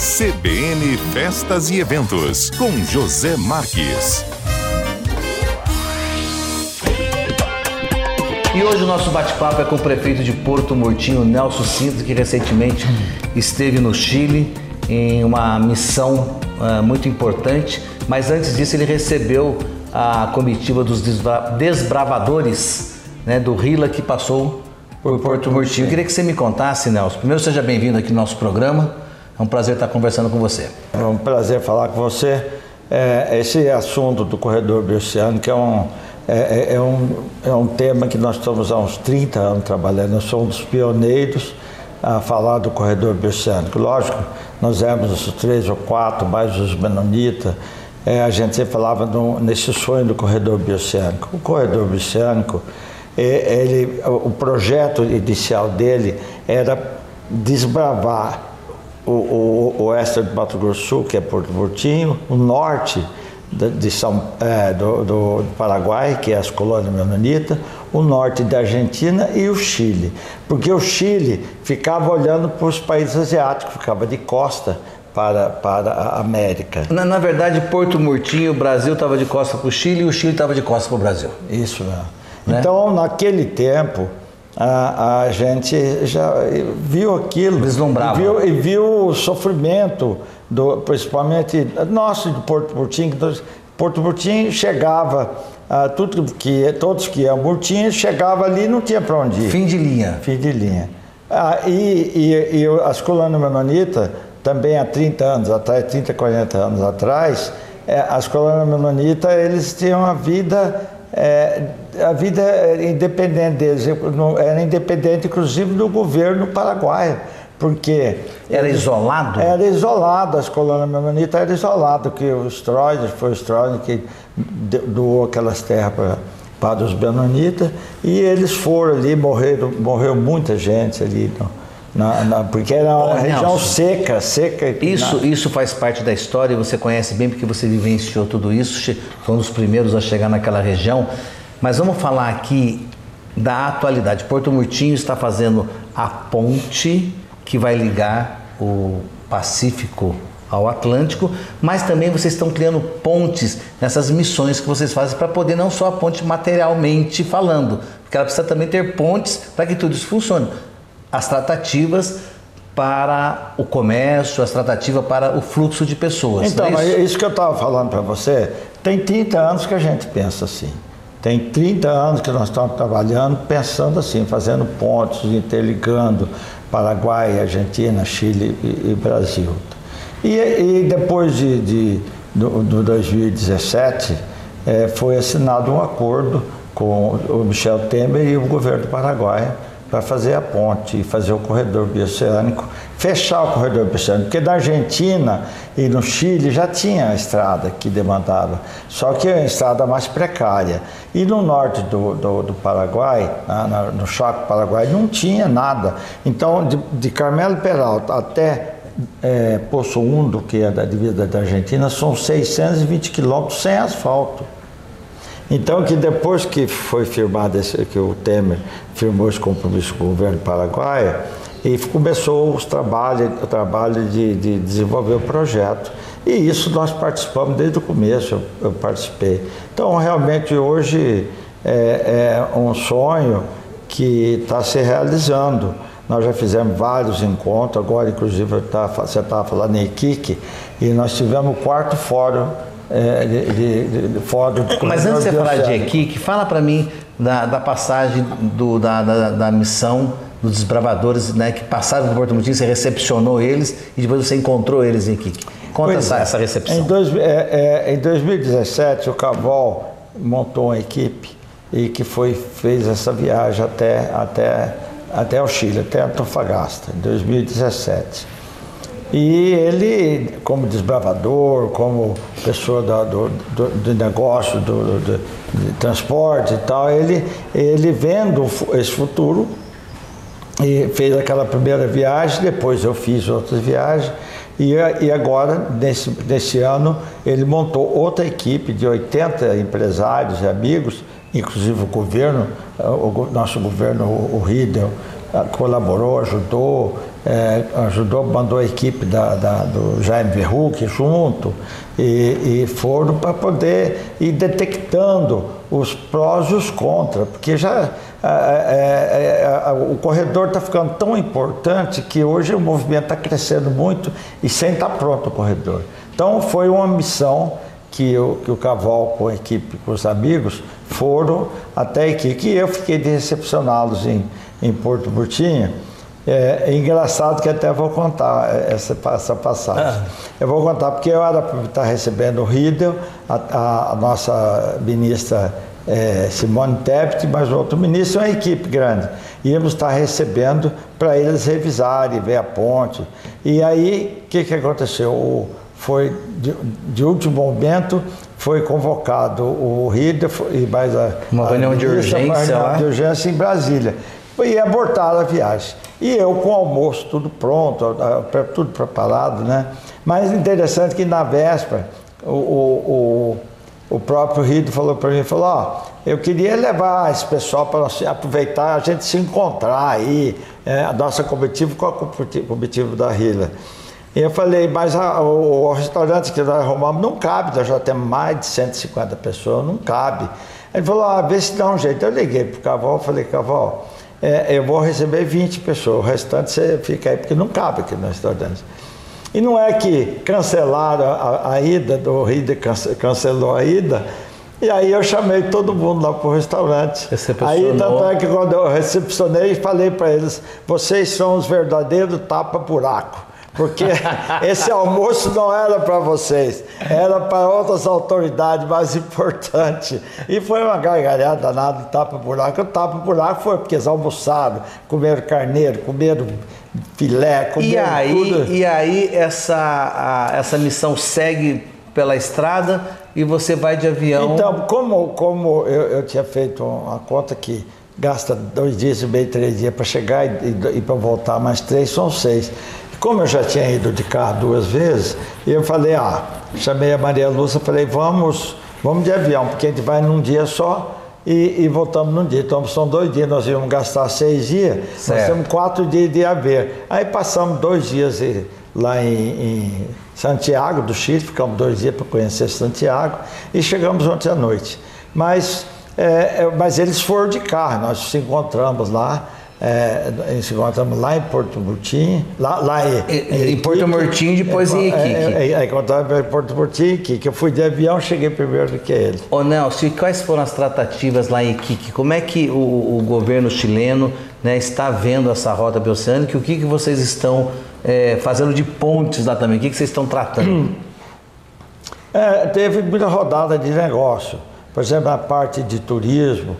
CBN Festas e Eventos, com José Marques. E hoje o nosso bate-papo é com o prefeito de Porto Murtinho, Nelson Cinto, que recentemente esteve no Chile em uma missão uh, muito importante, mas antes disso ele recebeu a comitiva dos desbravadores né, do Rila que passou por Porto Murtinho. Eu queria que você me contasse, Nelson. Primeiro, seja bem-vindo aqui no nosso programa. É um prazer estar conversando com você. É um prazer falar com você. É, esse assunto do corredor bioceânico é um, é, é, é, um, é um tema que nós estamos há uns 30 anos trabalhando. Nós somos dos pioneiros a falar do corredor bioceânico. Lógico, nós éramos os três ou quatro, mais os menonitas. É, a gente sempre falava no, nesse sonho do corredor bioceânico. O corredor bioceânico, é, ele, o projeto inicial dele era desbravar o, o, o oeste do Mato Grosso Sul, que é Porto Murtinho, o norte de São, é, do, do, Paraguai, que é as colônias menonitas, o norte da Argentina e o Chile. Porque o Chile ficava olhando para os países asiáticos, ficava de costa para, para a América. Na, na verdade, Porto Murtinho, o Brasil estava de costa para o Chile e o Chile estava de costa para o Brasil. Isso mesmo. Né? Então, naquele tempo, a, a gente já viu aquilo. Vislumbrava. E viu, e viu o sofrimento, do, principalmente nosso de Porto Murtinho. Porto Murtinho chegava, a, tudo que, todos que iam Murtinho, chegava ali e não tinha para onde ir. Fim de linha. Fim de linha. Ah, e, e, e as colunas menonitas, também há 30 anos atrás, 30, 40 anos atrás, é, as colunas menonitas, eles tinham uma vida é, a vida independente deles, era independente inclusive do governo paraguaio, porque... Era isolado? Era isolado, as colônias menonitas eram isoladas, que o Stroeder, foi o Stroeder que doou aquelas terras para para os menonitas, e eles foram ali, morreram, morreu muita gente ali, no, na, na, porque era uma região Nelson, seca, seca. Isso, na... isso faz parte da história, você conhece bem porque você vivenciou tudo isso, foi um dos primeiros a chegar naquela região. Mas vamos falar aqui da atualidade. Porto Murtinho está fazendo a ponte que vai ligar o Pacífico ao Atlântico, mas também vocês estão criando pontes nessas missões que vocês fazem para poder não só a ponte materialmente falando, porque ela precisa também ter pontes para que tudo isso funcione as tratativas para o comércio, as tratativas para o fluxo de pessoas. Então, é isso? isso que eu estava falando para você, tem 30 anos que a gente pensa assim. Tem 30 anos que nós estamos trabalhando pensando assim, fazendo pontos, interligando Paraguai, Argentina, Chile e, e Brasil. E, e, depois de, de do, do 2017, é, foi assinado um acordo com o Michel Temer e o governo do Paraguai para fazer a ponte e fazer o corredor bioceânico, fechar o corredor bioceânico, porque na Argentina e no Chile já tinha a estrada que demandava, só que é a estrada mais precária. E no norte do, do, do Paraguai, no Chaco Paraguai, não tinha nada. Então, de, de Carmelo Peralta até é, Poço Undo, que é da divisa da Argentina, são 620 quilômetros sem asfalto. Então, que depois que foi firmado, esse, que o Temer firmou esse compromisso com o governo paraguaio, e começou os trabalhos, o trabalho de, de desenvolver o projeto. E isso nós participamos desde o começo, eu, eu participei. Então, realmente, hoje é, é um sonho que está se realizando. Nós já fizemos vários encontros, agora, inclusive, tá, você estava falando em Iquique, e nós tivemos o quarto fórum é, de, de, de, fora do Mas antes de você falar de Equique, fala para mim da, da passagem do, da, da, da, missão dos desbravadores né, que passaram por Porto Murtinho, você recepcionou eles e depois você encontrou eles em Equique. Conta essa, é. essa recepção. Em, dois, é, é, em 2017, o Cavol montou uma equipe e que foi, fez essa viagem até, até, até o Chile, até Antofagasta, em 2017. E ele, como desbravador, como pessoa do, do, do, do negócio, do, do, de transporte e tal, ele, ele vendo esse futuro e fez aquela primeira viagem, depois eu fiz outras viagens e, e agora, nesse, nesse ano, ele montou outra equipe de 80 empresários e amigos, inclusive o governo, o nosso governo, o Riedel, colaborou, ajudou, é, ajudou, mandou a equipe da, da do Jaime Verruc junto e, e foram para poder ir detectando os prós e os contras, porque já é, é, o corredor está ficando tão importante que hoje o movimento está crescendo muito e sem estar tá pronto o corredor. Então foi uma missão que, eu, que o Caval com a equipe, com os amigos, foram até aqui, que eu fiquei de recepcioná-los em, em Porto Burtinha. É, é, engraçado que até vou contar essa, essa passagem. Ah. Eu vou contar porque eu era para estar recebendo o Riedel, a, a, nossa ministra é, Simone Tebet, mas o outro ministro é uma equipe grande. Íamos estar recebendo para eles revisarem, ver a ponte. E aí, o que, que aconteceu? O, foi de, de, último momento foi convocado o Rida e mais a uma reunião de urgência uma de urgência em Brasília e abortaram a viagem e eu com o almoço tudo pronto tudo preparado né mas interessante que na véspera o, o, o, próprio Rida falou para mim falou ó eu queria levar esse pessoal para aproveitar a gente se encontrar aí é, a nossa comitiva com a comitiva da Rila e eu falei, mas a, o, o, restaurante que nós arrumamos não cabe, nós já temos mais de 150 pessoas, não cabe. Ele falou, ah, vê se dá um jeito. Eu liguei para o Caval, falei, Caval, é, eu vou receber 20 pessoas, o restante você fica aí, porque não cabe aqui no restaurante. E não é que cancelaram a, a ida, do Rida cancelou a ida, e aí eu chamei todo mundo lá para o restaurante. Aí tanto é que quando eu recepcionei, falei para eles, vocês são os verdadeiros tapa-buraco porque esse almoço não era para vocês, era para outras autoridades mais importantes. E foi uma gargalhada danada, tapa-buraco. O tapa-buraco foi porque eles almoçaram, comeram carneiro, comeram filé, comeram e aí, tudo. E aí essa, a, essa missão segue pela estrada e você vai de avião. Então, como, como eu, eu tinha feito uma conta que gasta dois dias e meio, três dias para chegar e, e, e para voltar mais três, são seis. Como eu já tinha ido de carro duas vezes, eu falei, ah, chamei a Maria Lúcia, falei, vamos, vamos de avião, porque a gente vai num dia só e, e voltamos num dia. Então são dois dias, nós íamos gastar seis dias, certo. nós temos quatro dias de haver. Aí passamos dois dias lá em, em Santiago do Chile, ficamos dois dias para conhecer Santiago e chegamos ontem à noite. Mas, é, é, mas eles foram de carro, nós nos encontramos lá é, se encontramos lá em Porto Murtinho, lá, lá em, em, em Porto Murtinho, depois é, em Iquique. É, é, encontramos em Porto Murtinho, Iquique. Eu fui de avião, cheguei primeiro do que ele. Ô Nelson, e quais foram as tratativas lá em Iquique? Como é que o, o governo chileno né, está vendo essa rota bioceânica? O que, que vocês estão é, fazendo de pontes lá também? O que, que vocês estão tratando? É, teve muita rodada de negócio. Por exemplo, a parte de turismo,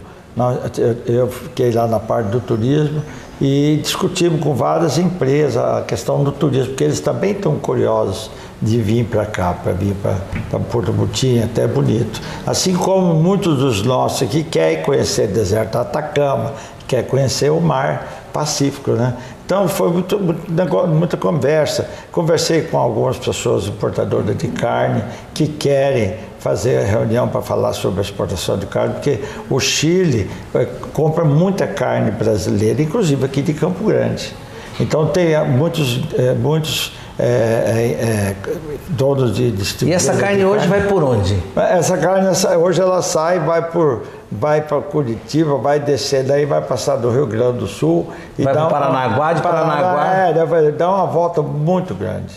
eu fiquei lá na parte do turismo e discutimos com várias empresas a questão do turismo, porque eles também estão curiosos de vir para cá, para vir para Porto Mutinha, até bonito. Assim como muitos dos nossos aqui querem conhecer o deserto Atacama, quer conhecer o mar Pacífico, né? Então foi muito, muito, muita conversa. Conversei com algumas pessoas importadoras de carne que querem fazer reunião para falar sobre a exportação de carne, porque o Chile é, compra muita carne brasileira, inclusive aqui de Campo Grande. Então tem eh, muitos, é, muitos é, é, donos de distribuição. E essa carne hoje carne. vai por onde? Essa carne hoje ela sai, vai por vai para Curitiba, vai descer daí, vai passar do Rio Grande do Sul e vai para Paranaguá, de Paranaguá. É, dar uma volta muito grande,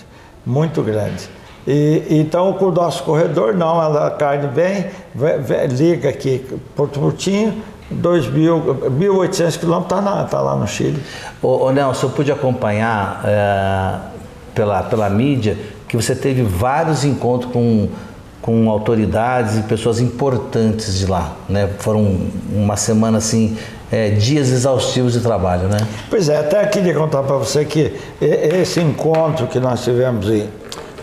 muito grande. E, então, com o nosso corredor, não, a carne vem, vem, vem liga aqui, Porto Murtinho, 1.800 quilômetros, está tá lá no Chile. Ô, ô Nelson, eu pude acompanhar é, pela, pela mídia que você teve vários encontros com, com autoridades e pessoas importantes de lá, né? Foram uma semana assim, é, dias exaustivos de trabalho, né? Pois é, até queria contar para você que esse encontro que nós tivemos em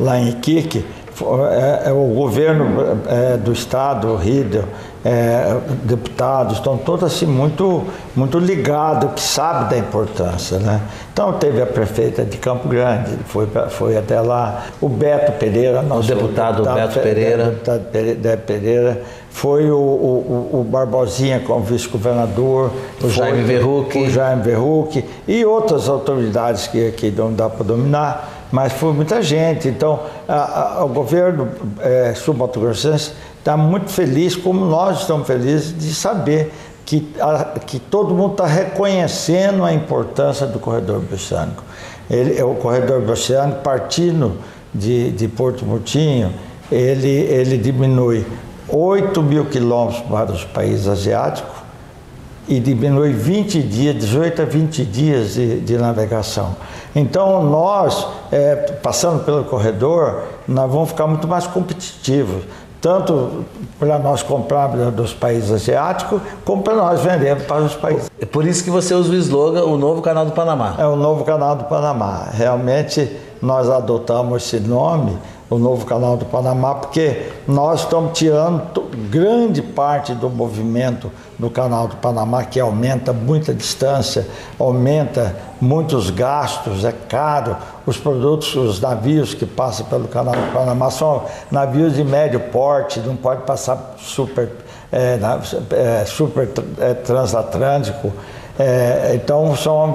lá em Iquique, é, é, o governo é, do estado, o Rio é, deputados, estão todos assim muito, muito ligados, que sabem da importância. Né? Então teve a prefeita de Campo Grande, foi, foi até lá, o Beto Pereira, nosso o deputado, deputado Beto Pereira. Deputado Beto Pereira, foi o, o, o Barbosinha como vice-governador, o Jaime Verruc. O Jaime Verruc e outras autoridades que, que não dá para dominar mas foi muita gente. Então, a, a, o governo é, sul-mato-grossense está muito feliz, como nós estamos felizes, de saber que, a, que todo mundo está reconhecendo a importância do corredor bioceânico. Ele, o corredor bioceânico, partindo de, de Porto Murtinho, ele, ele diminui 8 mil quilômetros para os países asiáticos e diminui 20 dias, 18 a 20 dias de, de navegação. Então, nós, é, passando pelo corredor, nós vamos ficar muito mais competitivos, tanto para nós comprarmos dos países asiáticos, como para nós vendermos para os países. É por isso que você usa o slogan O Novo Canal do Panamá. É o Novo Canal do Panamá. Realmente, nós adotamos esse nome o novo canal do Panamá, porque nós estamos tirando grande parte do movimento do canal do Panamá, que aumenta muita distância, aumenta muitos gastos, é caro. Os produtos, os navios que passam pelo canal do Panamá são navios de médio porte, não pode passar super, é, é, super é, transatlântico. É, então, são,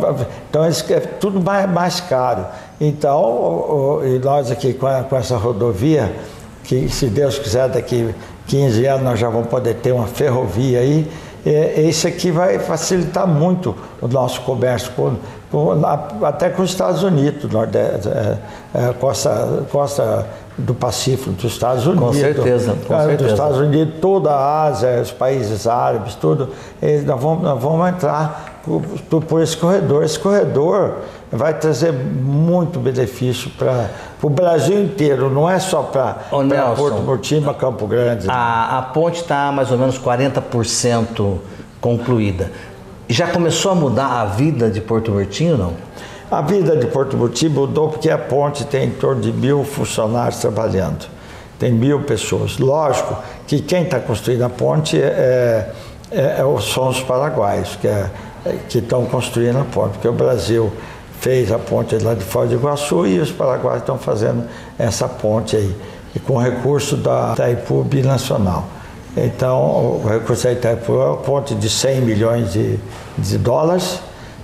então é tudo mais, mais caro. Então, e nós aqui com, essa rodovia, que se Deus quiser, daqui 15 anos nós já vamos poder ter uma ferrovia aí, é, isso aqui vai facilitar muito o nosso comércio, com, com, até com os Estados Unidos, Nordeste, é, é, costa, costa do Pacífico dos Estados Unidos. Com certeza, com certeza. Dos Estados Unidos, toda a Ásia, os países árabes, tudo, nós vamos, nós vamos entrar por, por, esse corredor. Esse corredor vai trazer muito benefício para o Brasil inteiro, não é só para Porto Murtinho, Campo Grande. A, a ponte está mais ou menos 40% concluída. Já começou a mudar a vida de Porto Murtinho, não? A vida de Porto Murtinho mudou porque a ponte tem em torno de mil funcionários trabalhando. Tem mil pessoas. Lógico que quem está construindo a ponte é, é, é, são os paraguaios, que é que estão construindo a ponte, porque o Brasil fez a ponte lá de Foz do Iguaçu e os paraguaios estão fazendo essa ponte aí, e com recurso da Itaipu Binacional. Então, o recurso da Itaipu é uma ponte de 100 milhões de, de dólares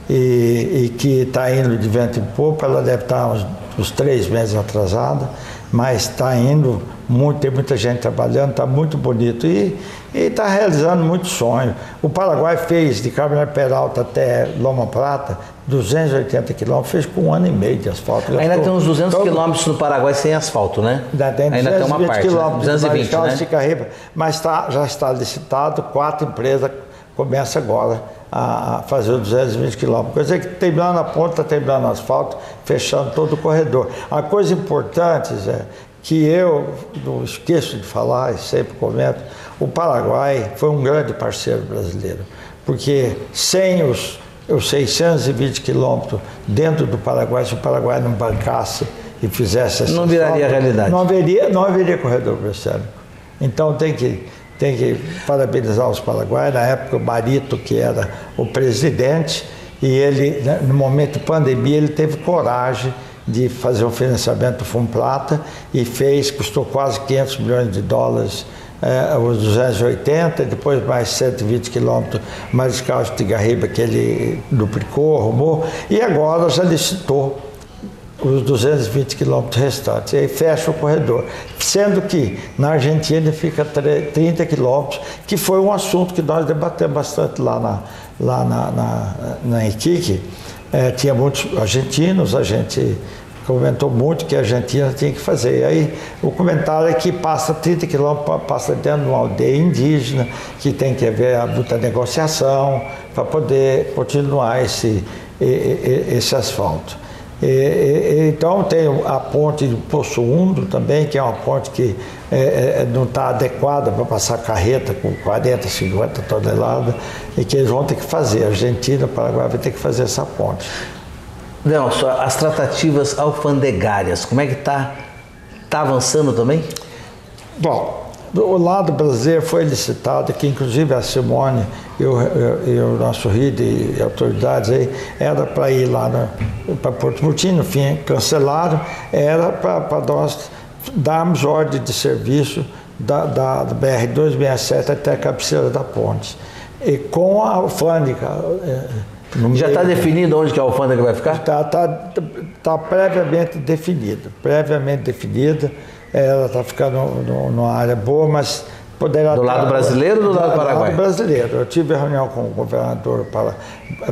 e, e que está indo de vento em popa, ela deve estar uns, uns três meses atrasada, mas está indo muito, tem muita gente trabalhando, está muito bonito e está realizando muito sonho. O Paraguai fez de Carmen Peralta até Loma Prata 280 quilômetros, fez com um ano e meio de asfalto. Ainda tem uns 200 todo... quilômetros no Paraguai sem asfalto, né? Ainda tem, Ainda tem uma parte, quilômetros né? 220, né? de mas tá, já está licitado, quatro empresas começam agora a fazer os 220 quilômetros. Dizer que terminando a ponta, terminando o asfalto, fechando todo o corredor. A coisa importante, Zé, que eu não esqueço de falar e sempre comento, o Paraguai foi um grande parceiro brasileiro, porque sem os, os 620 quilômetros dentro do Paraguai, se o Paraguai não bancasse e fizesse essa Não viraria realidade. Não haveria, não haveria corredor brasileiro. Então tem que, tem que parabenizar os paraguaios. Na época, o Barito, que era o presidente, e ele, né, no momento de pandemia, ele teve coragem de fazer um financiamento do Fundo Plata e fez, custou quase 500 milhões de dólares é, os 280, depois mais 120 quilômetros mais Carlos de Garriba, que ele duplicou, arrumou, e agora já licitou os 220 quilômetros restantes, e aí fecha o corredor. Sendo que na Argentina fica 30 quilômetros, que foi um assunto que nós debatemos bastante lá na, lá na, na, na é, tinha muitos argentinos, a gente comentou muito que a Argentina tinha que fazer. E aí o comentário é que passa 30 quilômetros, passa dentro de uma aldeia indígena, que tem que haver a muita negociação para poder continuar esse, esse asfalto. E, então tem a ponte do Poço Undo também, que é uma ponte que é, é, não está adequada para passar carreta com 40, 50 toneladas e que eles vão ter que fazer. A Argentina, o Paraguai vai ter que fazer essa ponte. Nelson, as tratativas alfandegárias, como é que está? Está avançando também? Bom, do lado brasileiro foi licitado, que inclusive a Simone e o, e o nosso RID e autoridades aí, era para ir lá para Porto Murtinho, no fim cancelaram, era para nós darmos ordem de serviço da, da, da BR-267 até a cabeceira da ponte. E com a alfândega. É, Já está definido onde que a alfândega vai ficar? Está tá, tá previamente definido, previamente definida. Ela está ficando numa área boa, mas poderá... Do lado brasileiro ou do lado paraguaio? Do lado brasileiro. Eu tive reunião com o governador para,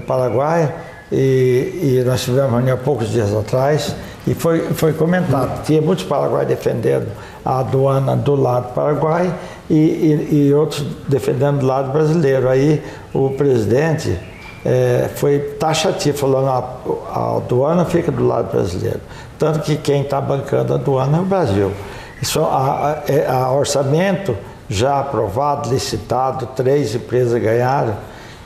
paraguaio e, e nós tivemos reunião há poucos dias atrás e foi, foi comentado. Tinha muitos paraguaios defendendo a aduana do lado paraguai e, e, e outros defendendo do lado brasileiro. Aí o presidente é, foi taxativo, falando a, aduana fica do lado brasileiro. Tanto que quem está bancando a aduana é o Brasil. Isso, a, a, é, a orçamento já aprovado, licitado, três empresas ganharam,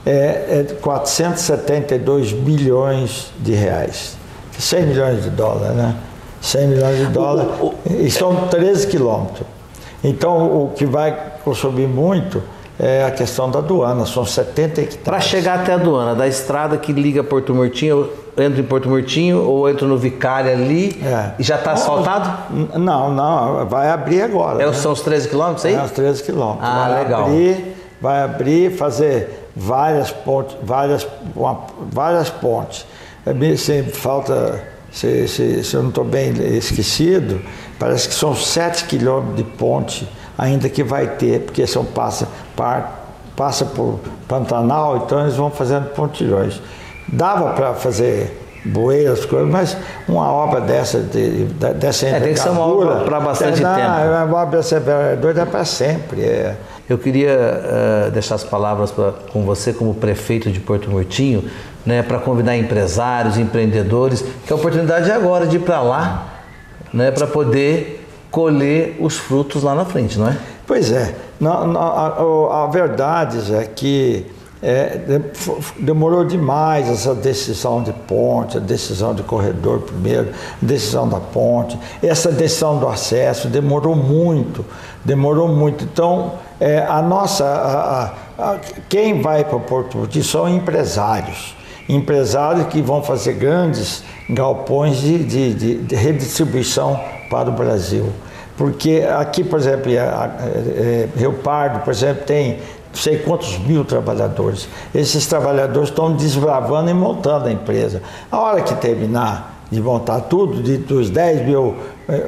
é, é 472 milhões de reais. 100 milhões de dólares, né? 100 milhões de dólares e são 13 quilômetros. Então, o que vai consumir muito é a questão da aduana, são 70 hectares. Para chegar até a aduana, da estrada que liga Porto Murtinho, eu entro em Porto Murtinho ou entro no Vicário ali é. e já está asfaltado? Não, não, vai abrir agora. É, né? São os 13 quilômetros aí? É, os 13 quilômetros. Ah, vai legal. Abrir, vai abrir, fazer várias pontes, várias, uma, várias pontes. É, sempre falta se, se, se eu não estou bem esquecido, parece que são 7 quilômetros de ponte ainda que vai ter, porque são passa, passa por Pantanal, então eles vão fazendo pontilhões. Dava para fazer bueiras, coisas, mas uma obra dessa, de, dessa é, tem que ser uma obra para bastante não, tempo. É uma obra dessa doida é para sempre. É. Eu queria uh, deixar as palavras pra, com você como prefeito de Porto Murtinho, né, para convidar empresários, empreendedores, que a oportunidade é agora de ir para lá, né, para poder colher os frutos lá na frente, não é? Pois é. Na, na, a, a, verdade é que é, demorou demais essa decisão de ponte, a decisão de corredor primeiro, decisão da ponte, essa decisão do acesso demorou muito, demorou muito. Então, é, a nossa, a, a, quem vai para Porto Murti são empresários empresários que vão fazer grandes galpões de, de, de redistribuição para o Brasil. Porque aqui, por exemplo, a, é, Rio Pardo, por exemplo, tem sei quantos mil trabalhadores. Esses trabalhadores estão desbravando e montando a empresa. A hora que terminar de montar tudo, de, dos 10 mil eh,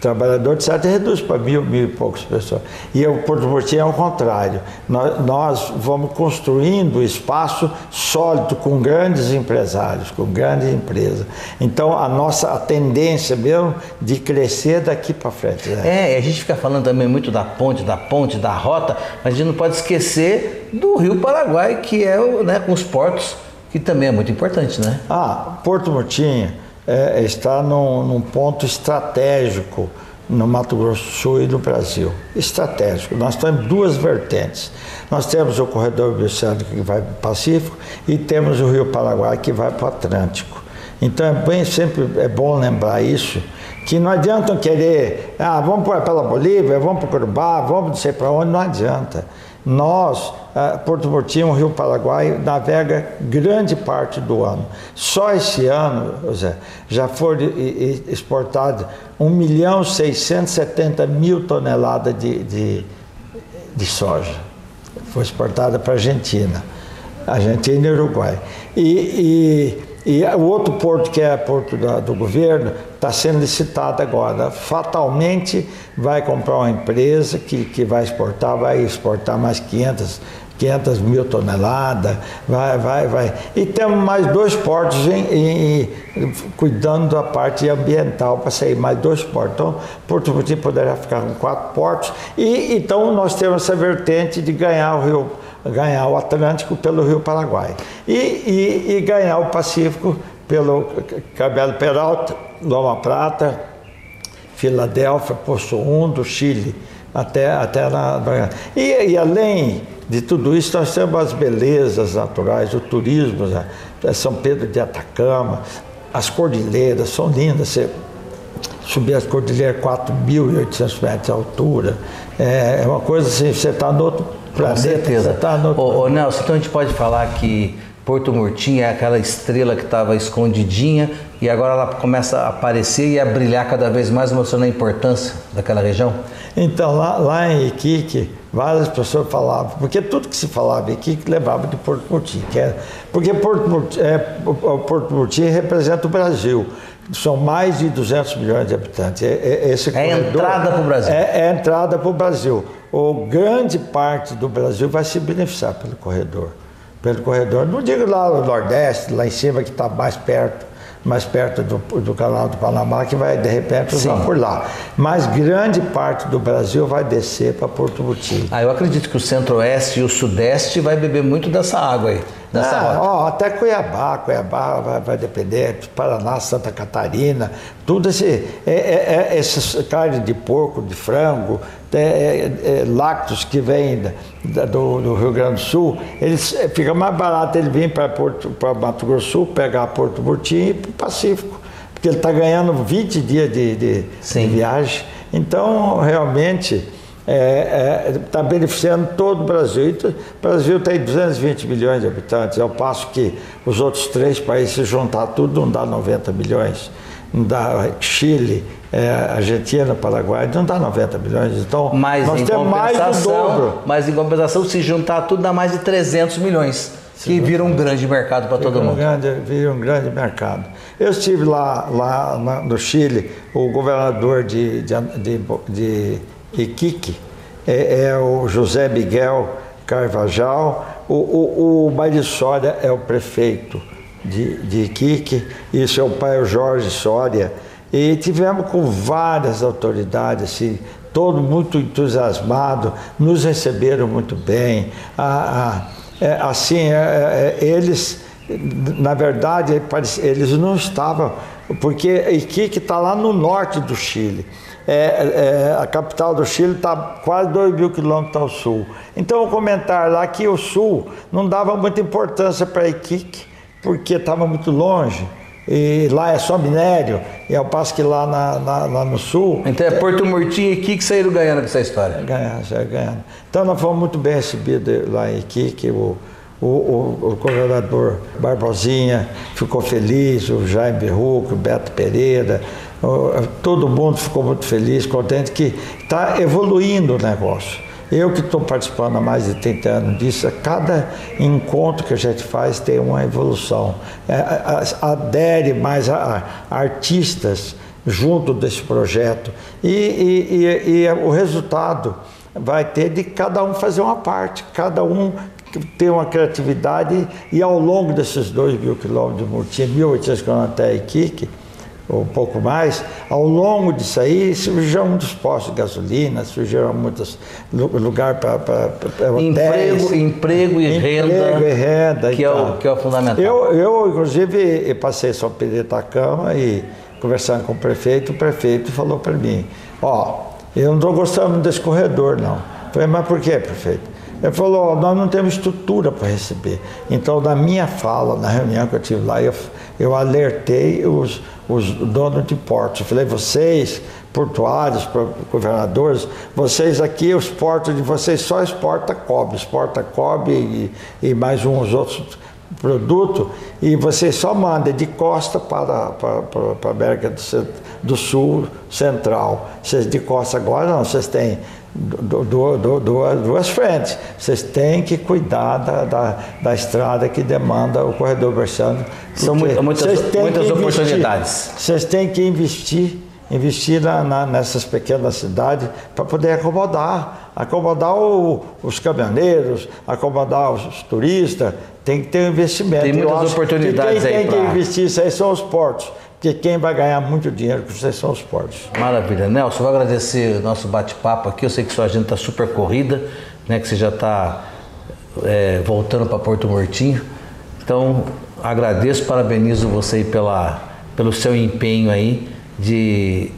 trabalhadores, certo, reduz para mil, mil e poucas pessoas. E o Porto Murtinho é o contrário. Nós, nós, vamos construindo espaço sólido com grandes empresários, com grandes empresas. Então, a nossa a tendência mesmo de crescer daqui para frente. Né? É, a gente fica falando também muito da ponte, da ponte, da rota, mas a gente não pode esquecer do Rio Paraguai, que é né, com os portos, que também é muito importante, né? Ah, Porto Murtinho é, está num, num, ponto estratégico no Mato Grosso do Sul e no Brasil. Estratégico. Nós temos duas vertentes. Nós temos o corredor bioceânico que vai para o Pacífico e temos o Rio Paraguai que vai para o Atlântico. Então é bem, sempre é bom lembrar isso, que não adianta querer, ah, vamos pela Bolívia, vamos para o Curubá, vamos não sei para onde, não adianta. Nós, Porto Murtinho, Rio Paraguai, navega grande parte do ano. Só esse ano, José, já foram exportados 1 milhão 670 mil toneladas de, de, de soja. Foi exportada para a Argentina. Argentina e Uruguai. E, e e o outro porto, que é porto da, do governo, está sendo licitado agora. Fatalmente vai comprar uma empresa que, que vai exportar, vai exportar mais 500, 500 mil toneladas, vai, vai, vai. E temos mais dois portos em, em, cuidando da parte ambiental para sair mais dois portos. Então, Porto Murtinho poderá ficar com quatro portos. E então nós temos essa vertente de ganhar o Rio ganhar o Atlântico pelo Rio Paraguai e, e, e ganhar o Pacífico pelo Cabelo Peralta, Loma Prata, Filadélfia, Poço Um, do Chile, até, até na. E, e, além de tudo isso, nós temos as belezas naturais, o turismo, né? São Pedro de Atacama, as cordilheiras são lindas. Você subir as cordilheiras 4.800 metros de altura. É, é uma coisa assim, você está no outro planeta. Com certeza. Você tá no outro ô, ô, Nelson, então a gente pode falar que Porto Murtinho é aquela estrela que estava escondidinha e agora ela começa a aparecer e a brilhar cada vez mais, mostrando a importância daquela região? Então, lá, lá em Iquique, várias pessoas falavam, porque tudo que se falava em Iquique levava de Porto. Que era, porque Porto Murtinho, é, Porto Murtinho representa o Brasil. São mais de 200 milhões de habitantes. É, é, esse é a entrada para o Brasil. É, é a entrada para o Brasil. O grande parte do Brasil vai se beneficiar pelo corredor pelo corredor. Não digo lá no Nordeste, lá em cima, que está mais perto, mais perto do, do canal do Panamá, que vai de repente usar Sim. por lá. Mas grande parte do Brasil vai descer para Porto Butim. Ah, eu acredito que o Centro-Oeste e o Sudeste vai beber muito dessa água aí. Nessa ah, ó, até Cuiabá, Cuiabá vai, vai, depender, Paraná, Santa Catarina, tudo esse, é, é, é, esses carne de porco, de frango, é, é, é, lácteos que vêm do, do, Rio Grande do Sul, eles fica mais barato ele vir para Mato Grosso do Sul, pegar Porto Burtim e ir para o Pacífico, porque ele está ganhando 20 dias de, de, de viagem. Então, realmente, está é, é, tá beneficiando todo o Brasil. o Brasil tem 220 milhões de habitantes, ao passo que os outros três países, se juntar tudo, não dá 90 milhões. Não dá Chile, é, Argentina, Paraguai, não dá 90 milhões. Então, mas nós temos mais do dobro. Mas em compensação, se juntar tudo, dá mais de 300 milhões. Se que vira um grande mercado para todo mundo. Um grande, vira um grande mercado. Eu estive lá, lá no Chile, o governador de, de, de, de Iquique, é, é, o José Miguel Carvajal, o, o, o Baile Sória é o prefeito de, de Iquique, e seu pai é o Jorge Sória, e tivemos com várias autoridades, assim, todo muito entusiasmado, nos receberam muito bem. é, assim, é, é, eles, na verdade, eles não estavam, porque Iquique está lá no norte do Chile é, é, a capital do Chile está quase 2 mil quilômetros ao sul. Então, o comentário lá que o sul não dava muita importância para Iquique, porque estava muito longe. E lá é só minério, e ao passo que lá, na, na, lá no sul. Então é Porto Murtinho e Iquique saíram ganhando com essa história. Ganhando, saíram ganhando. Então nós fomos muito bem recebidos lá em Iquique. O, o, o, o, governador Barbosinha ficou feliz, o Jaime Berruco, o Beto Pereira, todo mundo ficou muito feliz, contente que está evoluindo o negócio. Eu que estou participando há mais de 30 anos disso, cada encontro que a gente faz tem uma evolução. É, adere mais a, a artistas junto desse projeto. E, e, e, e, o resultado vai ter de cada um fazer uma parte, cada um ter uma criatividade e ao longo desses 2 mil quilômetros de Murtinha, 1.800 quilômetros até Iquique, ou um pouco mais, ao longo disso aí surgiram muitos postos de gasolina, surgiram muitos lugares para emprego, emprego e emprego renda, e renda que, e é o, que é o fundamental. Eu, eu inclusive, passei São Pedro Itacama e conversando com o prefeito, o prefeito falou para mim, ó, eu não estou gostando desse corredor, não. Eu falei, mas por quê, prefeito? Ele falou, nós não temos estrutura para receber. Então, na minha fala, na reunião que eu tive lá, eu, eu alertei os, os donos de portos. Eu falei, vocês, portuários, governadores, vocês aqui, os portos de vocês só exporta cobre, exporta cobre e, e mais uns outros produtos, e vocês só mandam de costa para, para, para, para a América do, do Sul Central. Vocês de costa agora não, vocês têm do, duas frentes. Vocês têm que cuidar da, da, da, estrada que demanda o corredor Berçano. São muitas, muitas oportunidades. Vocês têm que investir, investir na, na, nessas pequenas cidades para poder acomodar, acomodar o, os caminhoneiros, acomodar os, os, turistas. Tem que ter um investimento. Tem muitas oportunidades quem aí. Quem tem que investir isso aí são os portos. Porque quem vai ganhar muito dinheiro com vocês são os portos. Maravilha. Nelson, vou agradecer o nosso bate-papo aqui. Eu sei que sua agenda está super corrida, né? Que você já está é, voltando para Porto Mortinho. Então, agradeço, parabenizo você pela, pelo seu empenho aí de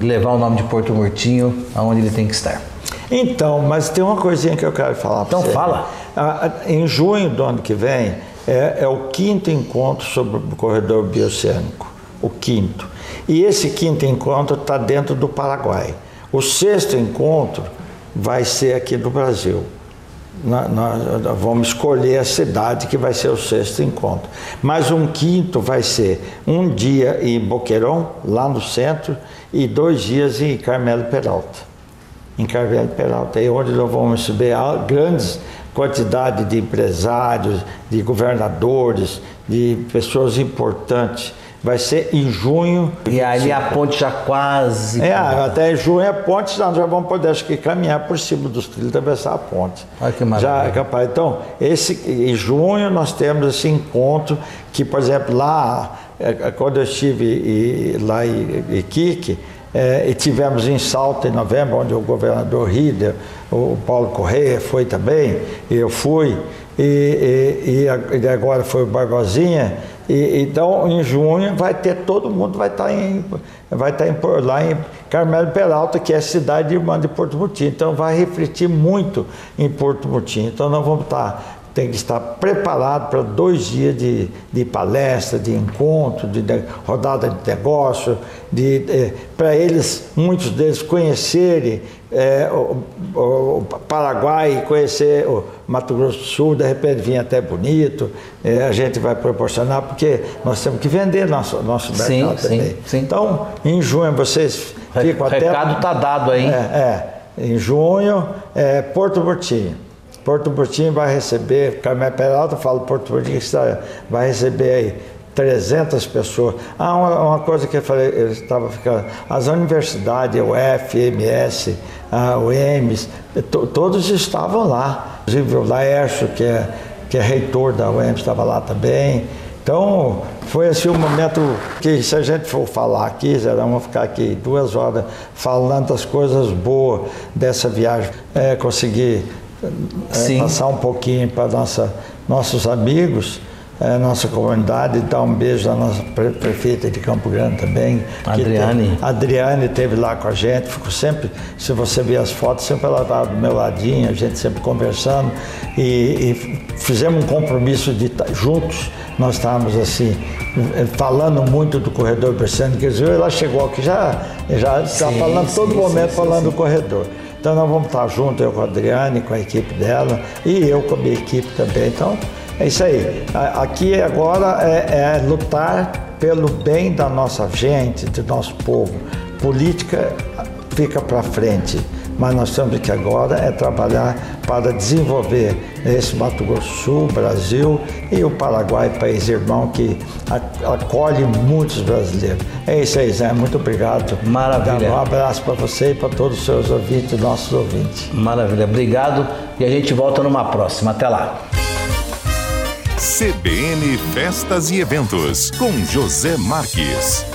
levar o nome de Porto Mortinho aonde ele tem que estar. Então, mas tem uma coisinha que eu quero falar Então você. fala. Ah, em junho do ano que vem é, é o quinto encontro sobre o corredor bioceânico o quinto. E esse quinto encontro está dentro do Paraguai. O sexto encontro vai ser aqui no Brasil. Nós, vamos escolher a cidade que vai ser o sexto encontro. Mas um quinto vai ser um dia em Boqueirão, lá no centro, e dois dias em Carmelo Peralta. Em Carmelo Peralta, é onde nós vamos ver grandes quantidades de empresários, de governadores, de pessoas importantes vai ser em junho. E aí a ponte já quase. É, até junho a ponte, nós já vamos poder acho que caminhar por cima dos trilhos, atravessar a ponte. Olha que maravilha. Já, capaz. Então, esse, em junho nós temos esse encontro que, por exemplo, lá, é, é, quando eu estive lá em Iquique, é, e tivemos em Salto em novembro, onde o governador Rieder, o Paulo Correia foi também, eu fui, e, e, e agora foi o Barbosinha e, então, em junho, vai ter todo mundo, vai estar, tá em, vai estar tá em, lá em Carmelo Peralta, que é a cidade irmã de Porto Mutim. Então, vai refletir muito em Porto Mutim. Então, nós vamos estar tá, tem que estar preparado para dois dias de, de palestra, de encontro, de, de rodada de negócio, de, eh, para eles, muitos deles conhecerem é, o, o, Paraguai, conhecer o Mato Grosso do Sul, de repente vir até bonito, é, a gente vai proporcionar, porque nós temos que vender nosso, nosso mercado sim, também. Sim, sim. Então, em junho vocês ficam até... O recado está dado aí. É, é, em junho, é, Porto Burtinho. Porto Burtinho vai receber, Carmel Peralta fala Porto Burtinho, vai receber aí 300 pessoas. Ah, uma, uma, coisa que eu falei, eu estava ficando, as universidades, o FMS, a UEMS, to, todos estavam lá. Inclusive o Laércio, que é, que é reitor da UEMS, estava lá também. Então, foi assim um momento que, se a gente for falar aqui, já vamos ficar aqui duas horas falando das coisas boas dessa viagem. É, conseguir é, passar um pouquinho para nossa, nossos amigos é, nossa comunidade, dar um beijo à nossa prefeita de Campo Grande também. Adriane. Teve, Adriane esteve lá com a gente, ficou sempre, se você ver as fotos, sempre ela estava do meu ladinho, a gente sempre conversando e, e fizemos um compromisso de juntos, nós estávamos assim, falando muito do corredor Berciano, que ela chegou aqui já já está falando sim, todo momento sim, falando sim, do corredor. Então nós vamos estar juntos, eu com a Adriane, com a equipe dela e eu com a minha equipe também. Então é isso aí. Aqui agora é, é lutar pelo bem da nossa gente, do nosso povo. Política fica para frente, mas nós temos que agora é trabalhar para desenvolver esse Mato Grosso Sul, Brasil e o Paraguai, país irmão que acolhe muitos brasileiros. É isso aí, Zé. Muito obrigado. Maravilha. Um abraço para você e para todos os seus ouvintes, nossos ouvintes. Maravilha. Obrigado e a gente volta numa próxima. Até lá. CBN Festas e Eventos, com José Marques.